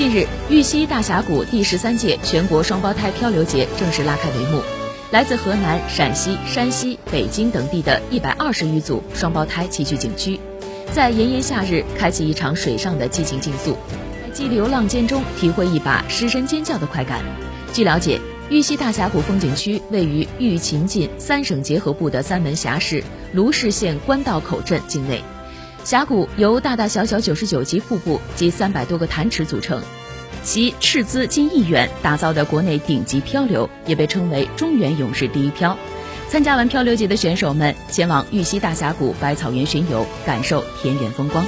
近日，玉溪大峡谷第十三届全国双胞胎漂流节正式拉开帷幕。来自河南、陕西、山西、北京等地的一百二十余组双胞胎齐聚景区，在炎炎夏日开启一场水上的激情竞速，在激流浪尖中体会一把失身尖叫的快感。据了解，玉溪大峡谷风景区位于豫秦晋三省结合部的三门峡市卢氏县官道口镇境内，峡谷由大大小小九十九级瀑布及三百多个潭池组成。其斥资近亿元打造的国内顶级漂流，也被称为“中原勇士第一漂”。参加完漂流节的选手们前往玉溪大峡谷百草园巡游，感受田园风光。